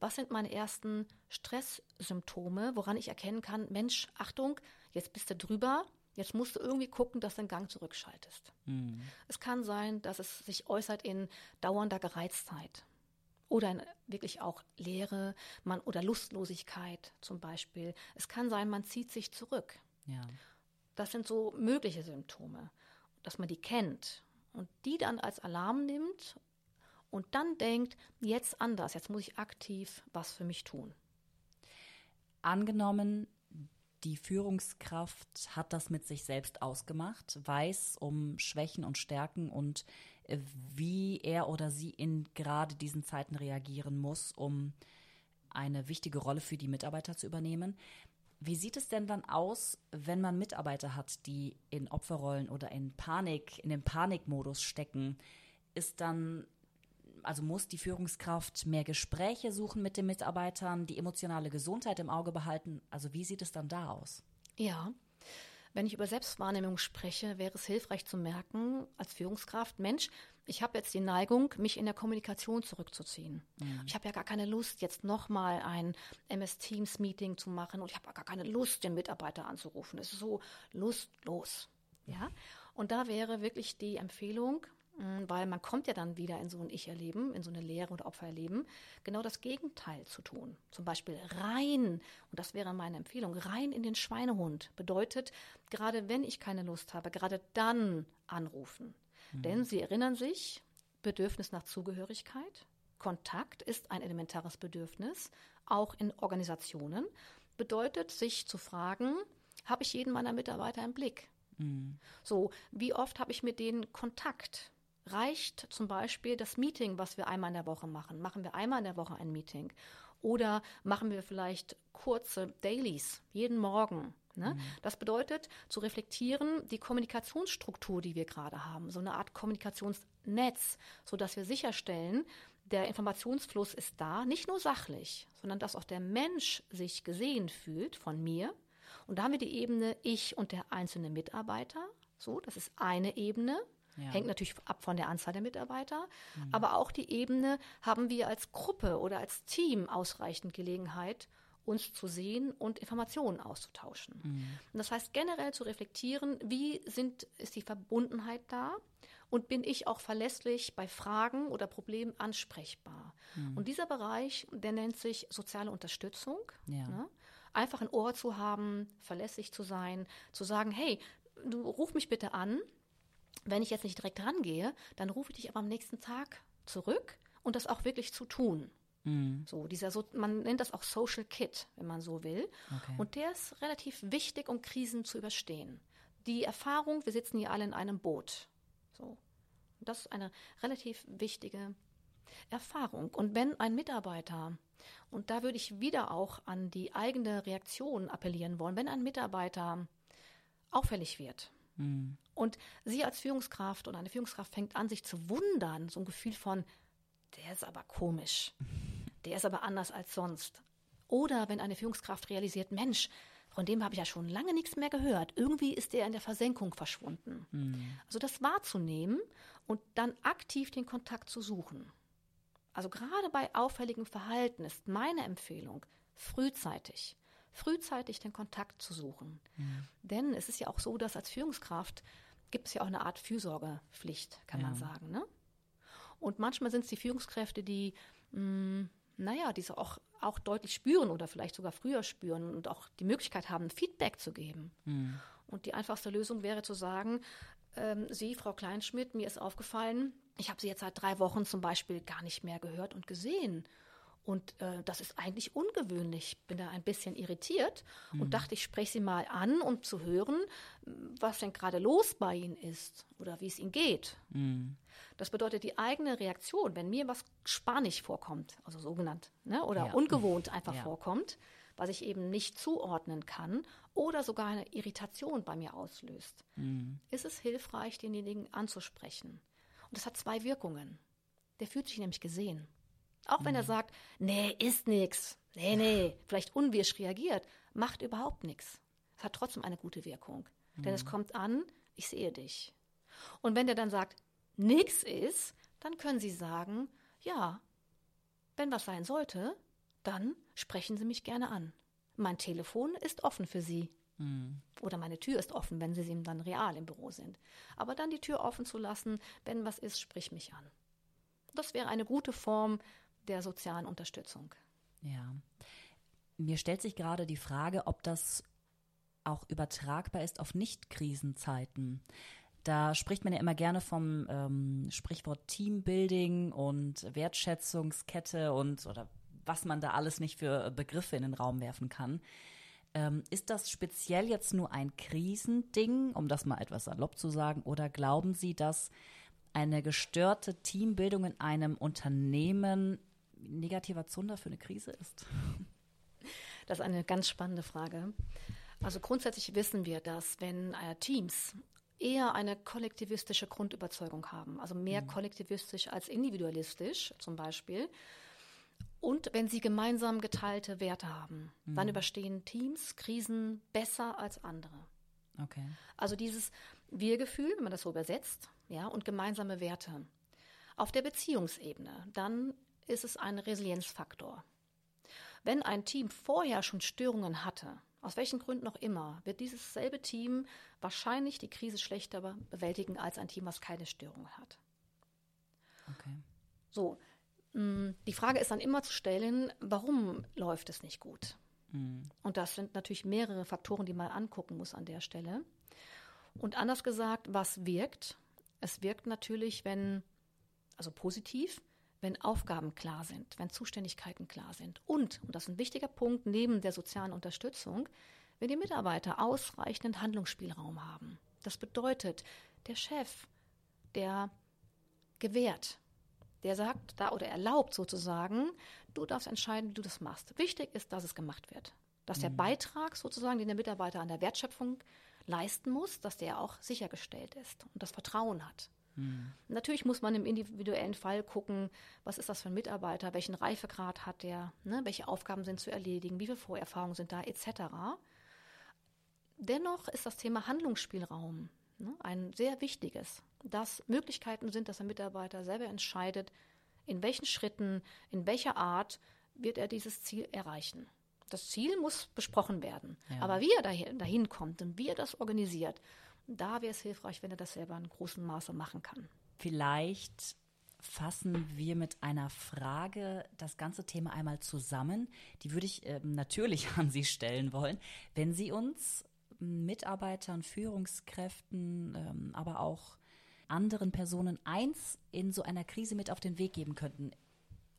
was sind meine ersten Stresssymptome, woran ich erkennen kann, Mensch, Achtung, jetzt bist du drüber, Jetzt musst du irgendwie gucken, dass du den Gang zurückschaltest. Mhm. Es kann sein, dass es sich äußert in dauernder Gereiztheit oder wirklich auch Leere man, oder Lustlosigkeit zum Beispiel. Es kann sein, man zieht sich zurück. Ja. Das sind so mögliche Symptome, dass man die kennt und die dann als Alarm nimmt und dann denkt, jetzt anders, jetzt muss ich aktiv was für mich tun. Angenommen, die Führungskraft hat das mit sich selbst ausgemacht, weiß um Schwächen und Stärken und wie er oder sie in gerade diesen Zeiten reagieren muss, um eine wichtige Rolle für die Mitarbeiter zu übernehmen. Wie sieht es denn dann aus, wenn man Mitarbeiter hat, die in Opferrollen oder in Panik, in den Panikmodus stecken? Ist dann, also muss die Führungskraft mehr Gespräche suchen mit den Mitarbeitern, die emotionale Gesundheit im Auge behalten? Also wie sieht es dann da aus? Ja, wenn ich über Selbstwahrnehmung spreche, wäre es hilfreich zu merken, als Führungskraft, Mensch, ich habe jetzt die Neigung, mich in der Kommunikation zurückzuziehen. Mhm. Ich habe ja gar keine Lust, jetzt nochmal ein MS Teams Meeting zu machen und ich habe gar keine Lust, den Mitarbeiter anzurufen. Es ist so lustlos. Ja? Und da wäre wirklich die Empfehlung, weil man kommt ja dann wieder in so ein Ich-Erleben, in so eine Lehre oder Opfererleben, genau das Gegenteil zu tun. Zum Beispiel rein, und das wäre meine Empfehlung, rein in den Schweinehund bedeutet, gerade wenn ich keine Lust habe, gerade dann anrufen. Mhm. Denn Sie erinnern sich, Bedürfnis nach Zugehörigkeit. Kontakt ist ein elementares Bedürfnis, auch in Organisationen. Bedeutet, sich zu fragen, habe ich jeden meiner Mitarbeiter im Blick? Mhm. So, wie oft habe ich mit denen Kontakt? Reicht zum Beispiel das Meeting, was wir einmal in der Woche machen? Machen wir einmal in der Woche ein Meeting? Oder machen wir vielleicht kurze Dailies jeden Morgen? Ne? Mhm. Das bedeutet, zu reflektieren, die Kommunikationsstruktur, die wir gerade haben, so eine Art Kommunikationsnetz, sodass wir sicherstellen, der Informationsfluss ist da, nicht nur sachlich, sondern dass auch der Mensch sich gesehen fühlt von mir. Und da haben wir die Ebene ich und der einzelne Mitarbeiter. So, das ist eine Ebene. Ja. Hängt natürlich ab von der Anzahl der Mitarbeiter. Mhm. Aber auch die Ebene haben wir als Gruppe oder als Team ausreichend Gelegenheit, uns zu sehen und Informationen auszutauschen. Mhm. Und das heißt generell zu reflektieren, wie sind, ist die Verbundenheit da und bin ich auch verlässlich bei Fragen oder Problemen ansprechbar. Mhm. Und dieser Bereich, der nennt sich soziale Unterstützung. Ja. Ne? Einfach ein Ohr zu haben, verlässlich zu sein, zu sagen, hey, du ruf mich bitte an. Wenn ich jetzt nicht direkt rangehe, dann rufe ich dich aber am nächsten Tag zurück und das auch wirklich zu tun. Mhm. So, dieser, so, man nennt das auch Social Kit, wenn man so will. Okay. Und der ist relativ wichtig, um Krisen zu überstehen. Die Erfahrung, wir sitzen hier alle in einem Boot. So. Das ist eine relativ wichtige Erfahrung. Und wenn ein Mitarbeiter, und da würde ich wieder auch an die eigene Reaktion appellieren wollen, wenn ein Mitarbeiter auffällig wird, mhm. und Sie als Führungskraft oder eine Führungskraft fängt an, sich zu wundern, so ein Gefühl von, der ist aber komisch, der ist aber anders als sonst. Oder wenn eine Führungskraft realisiert, Mensch, von dem habe ich ja schon lange nichts mehr gehört. Irgendwie ist der in der Versenkung verschwunden. Mhm. Also das wahrzunehmen und dann aktiv den Kontakt zu suchen. Also gerade bei auffälligem Verhalten ist meine Empfehlung, frühzeitig, frühzeitig den Kontakt zu suchen. Mhm. Denn es ist ja auch so, dass als Führungskraft gibt es ja auch eine Art Fürsorgepflicht, kann ja. man sagen. Ne? Und manchmal sind es die Führungskräfte, die, mh, mm, naja, diese auch, auch deutlich spüren oder vielleicht sogar früher spüren und auch die Möglichkeit haben, Feedback zu geben. Mhm. Und die einfachste Lösung wäre zu sagen, ähm, Sie, Frau Kleinschmidt, mir ist aufgefallen, ich habe Sie jetzt seit drei Wochen zum Beispiel gar nicht mehr gehört und gesehen. Und äh, das ist eigentlich ungewöhnlich. Ich bin da ein bisschen irritiert mhm. und dachte, ich spreche Sie mal an, um zu hören, was denn gerade los bei Ihnen ist oder wie es Ihnen geht. Mhm. Das bedeutet, die eigene Reaktion, wenn mir was spanisch vorkommt, also sogenannt, ne, oder ja. ungewohnt einfach ja. vorkommt, was ich eben nicht zuordnen kann oder sogar eine Irritation bei mir auslöst, mhm. ist es hilfreich, denjenigen anzusprechen. Und das hat zwei Wirkungen. Der fühlt sich nämlich gesehen. Auch wenn er mhm. sagt, nee, ist nix, nee, nee, vielleicht unwirsch reagiert, macht überhaupt nichts. Es hat trotzdem eine gute Wirkung. Mhm. Denn es mhm. kommt an, ich sehe dich. Und wenn der dann sagt, nix ist, dann können Sie sagen, ja, wenn was sein sollte, dann sprechen Sie mich gerne an. Mein Telefon ist offen für Sie. Mhm. Oder meine Tür ist offen, wenn Sie ihm dann real im Büro sind. Aber dann die Tür offen zu lassen, wenn was ist, sprich mich an. Das wäre eine gute Form, der sozialen Unterstützung. Ja. Mir stellt sich gerade die Frage, ob das auch übertragbar ist auf Nicht-Krisenzeiten. Da spricht man ja immer gerne vom ähm, Sprichwort Teambuilding und Wertschätzungskette und oder was man da alles nicht für Begriffe in den Raum werfen kann. Ähm, ist das speziell jetzt nur ein Krisending, um das mal etwas salopp zu sagen, oder glauben Sie, dass eine gestörte Teambildung in einem Unternehmen negativer Zunder für eine Krise ist? Das ist eine ganz spannende Frage. Also grundsätzlich wissen wir, dass wenn äh, Teams eher eine kollektivistische Grundüberzeugung haben, also mehr mhm. kollektivistisch als individualistisch zum Beispiel, und wenn sie gemeinsam geteilte Werte haben, mhm. dann überstehen Teams Krisen besser als andere. Okay. Also dieses Wir-Gefühl, wenn man das so übersetzt, ja, und gemeinsame Werte. Auf der Beziehungsebene, dann ist es ein Resilienzfaktor. Wenn ein Team vorher schon Störungen hatte, aus welchen Gründen auch immer, wird dieses selbe Team wahrscheinlich die Krise schlechter bewältigen als ein Team, was keine Störungen hat. Okay. So, mm, die Frage ist dann immer zu stellen, warum läuft es nicht gut? Mhm. Und das sind natürlich mehrere Faktoren, die man angucken muss an der Stelle. Und anders gesagt, was wirkt? Es wirkt natürlich, wenn Also positiv, wenn Aufgaben klar sind, wenn Zuständigkeiten klar sind. Und, und das ist ein wichtiger Punkt neben der sozialen Unterstützung, wenn die Mitarbeiter ausreichenden Handlungsspielraum haben. Das bedeutet, der Chef, der gewährt, der sagt da oder erlaubt sozusagen, du darfst entscheiden, wie du das machst. Wichtig ist, dass es gemacht wird. Dass der mhm. Beitrag sozusagen, den der Mitarbeiter an der Wertschöpfung leisten muss, dass der auch sichergestellt ist und das Vertrauen hat. Mhm. Natürlich muss man im individuellen Fall gucken, was ist das für ein Mitarbeiter, welchen Reifegrad hat der, ne, welche Aufgaben sind zu erledigen, wie viele Vorerfahrungen sind da, etc. Dennoch ist das Thema Handlungsspielraum ne, ein sehr wichtiges, dass Möglichkeiten sind, dass der Mitarbeiter selber entscheidet, in welchen Schritten, in welcher Art wird er dieses Ziel erreichen. Das Ziel muss besprochen werden. Ja. Aber wie er dahin, dahin kommt und wie er das organisiert, da wäre es hilfreich, wenn er das selber in großem Maße machen kann. Vielleicht fassen wir mit einer Frage das ganze Thema einmal zusammen. Die würde ich äh, natürlich an Sie stellen wollen. Wenn Sie uns Mitarbeitern, Führungskräften, ähm, aber auch anderen Personen eins in so einer Krise mit auf den Weg geben könnten,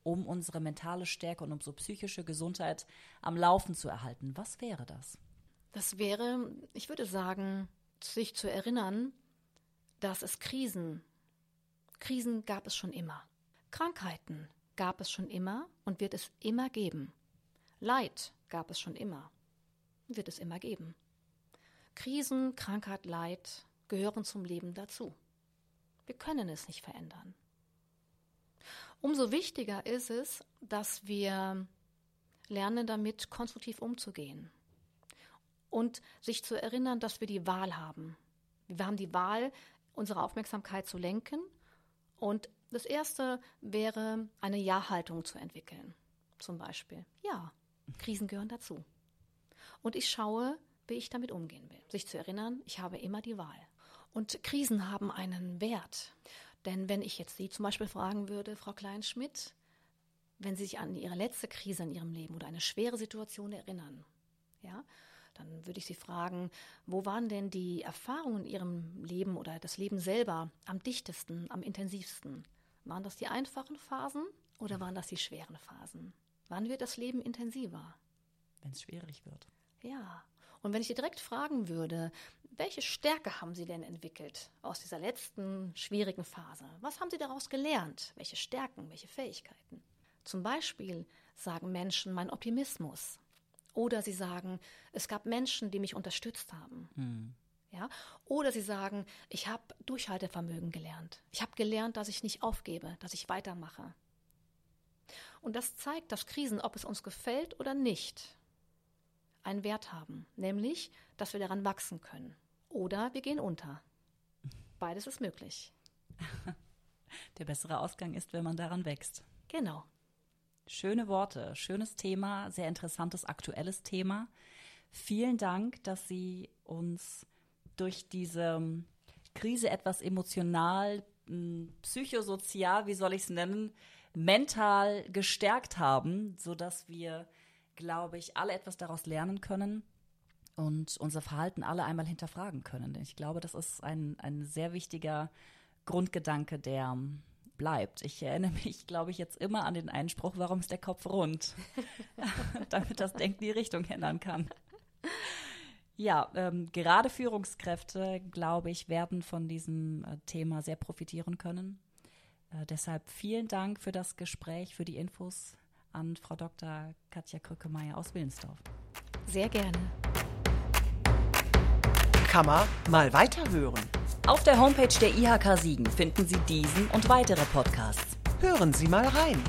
um unsere mentale Stärke und unsere psychische Gesundheit am Laufen zu erhalten, was wäre das? Das wäre, ich würde sagen, sich zu erinnern, dass es Krisen, Krisen gab es schon immer. Krankheiten gab es schon immer und wird es immer geben. Leid gab es schon immer, wird es immer geben. Krisen, Krankheit, Leid gehören zum Leben dazu. Wir können es nicht verändern. Umso wichtiger ist es, dass wir lernen, damit konstruktiv umzugehen und sich zu erinnern, dass wir die Wahl haben. Wir haben die Wahl, unsere Aufmerksamkeit zu lenken und das Erste wäre, eine Ja-Haltung zu entwickeln. Zum Beispiel, ja, Krisen gehören dazu. Und ich schaue, wie ich damit umgehen will. Sich zu erinnern, ich habe immer die Wahl. Und Krisen haben einen Wert. Denn wenn ich jetzt Sie zum Beispiel fragen würde, Frau Kleinschmidt, wenn Sie sich an Ihre letzte Krise in Ihrem Leben oder eine schwere Situation erinnern, ja, dann würde ich Sie fragen, wo waren denn die Erfahrungen in Ihrem Leben oder das Leben selber am dichtesten, am intensivsten? Waren das die einfachen Phasen oder waren das die schweren Phasen? Wann wird das Leben intensiver? Wenn es schwierig wird. Ja. Und wenn ich Sie direkt fragen würde, welche Stärke haben Sie denn entwickelt aus dieser letzten schwierigen Phase? Was haben Sie daraus gelernt? Welche Stärken, welche Fähigkeiten? Zum Beispiel sagen Menschen mein Optimismus. Oder sie sagen, es gab Menschen, die mich unterstützt haben. Hm. Ja? Oder sie sagen, ich habe Durchhaltevermögen gelernt. Ich habe gelernt, dass ich nicht aufgebe, dass ich weitermache. Und das zeigt, dass Krisen, ob es uns gefällt oder nicht, einen Wert haben, nämlich, dass wir daran wachsen können. Oder wir gehen unter. Beides ist möglich. Der bessere Ausgang ist, wenn man daran wächst. Genau. Schöne Worte, schönes Thema, sehr interessantes, aktuelles Thema. Vielen Dank, dass Sie uns durch diese Krise etwas emotional, hm, psychosozial, wie soll ich es nennen, mental gestärkt haben, sodass wir glaube ich, alle etwas daraus lernen können und unser Verhalten alle einmal hinterfragen können. Ich glaube, das ist ein, ein sehr wichtiger Grundgedanke, der bleibt. Ich erinnere mich, glaube ich, jetzt immer an den Einspruch, warum ist der Kopf rund? Damit das Denken die Richtung ändern kann. Ja, ähm, gerade Führungskräfte, glaube ich, werden von diesem äh, Thema sehr profitieren können. Äh, deshalb vielen Dank für das Gespräch, für die Infos an Frau Dr. Katja Krückemeier aus Willensdorf. Sehr gerne. Kann man mal weiterhören. Auf der Homepage der IHK Siegen finden Sie diesen und weitere Podcasts. Hören Sie mal rein.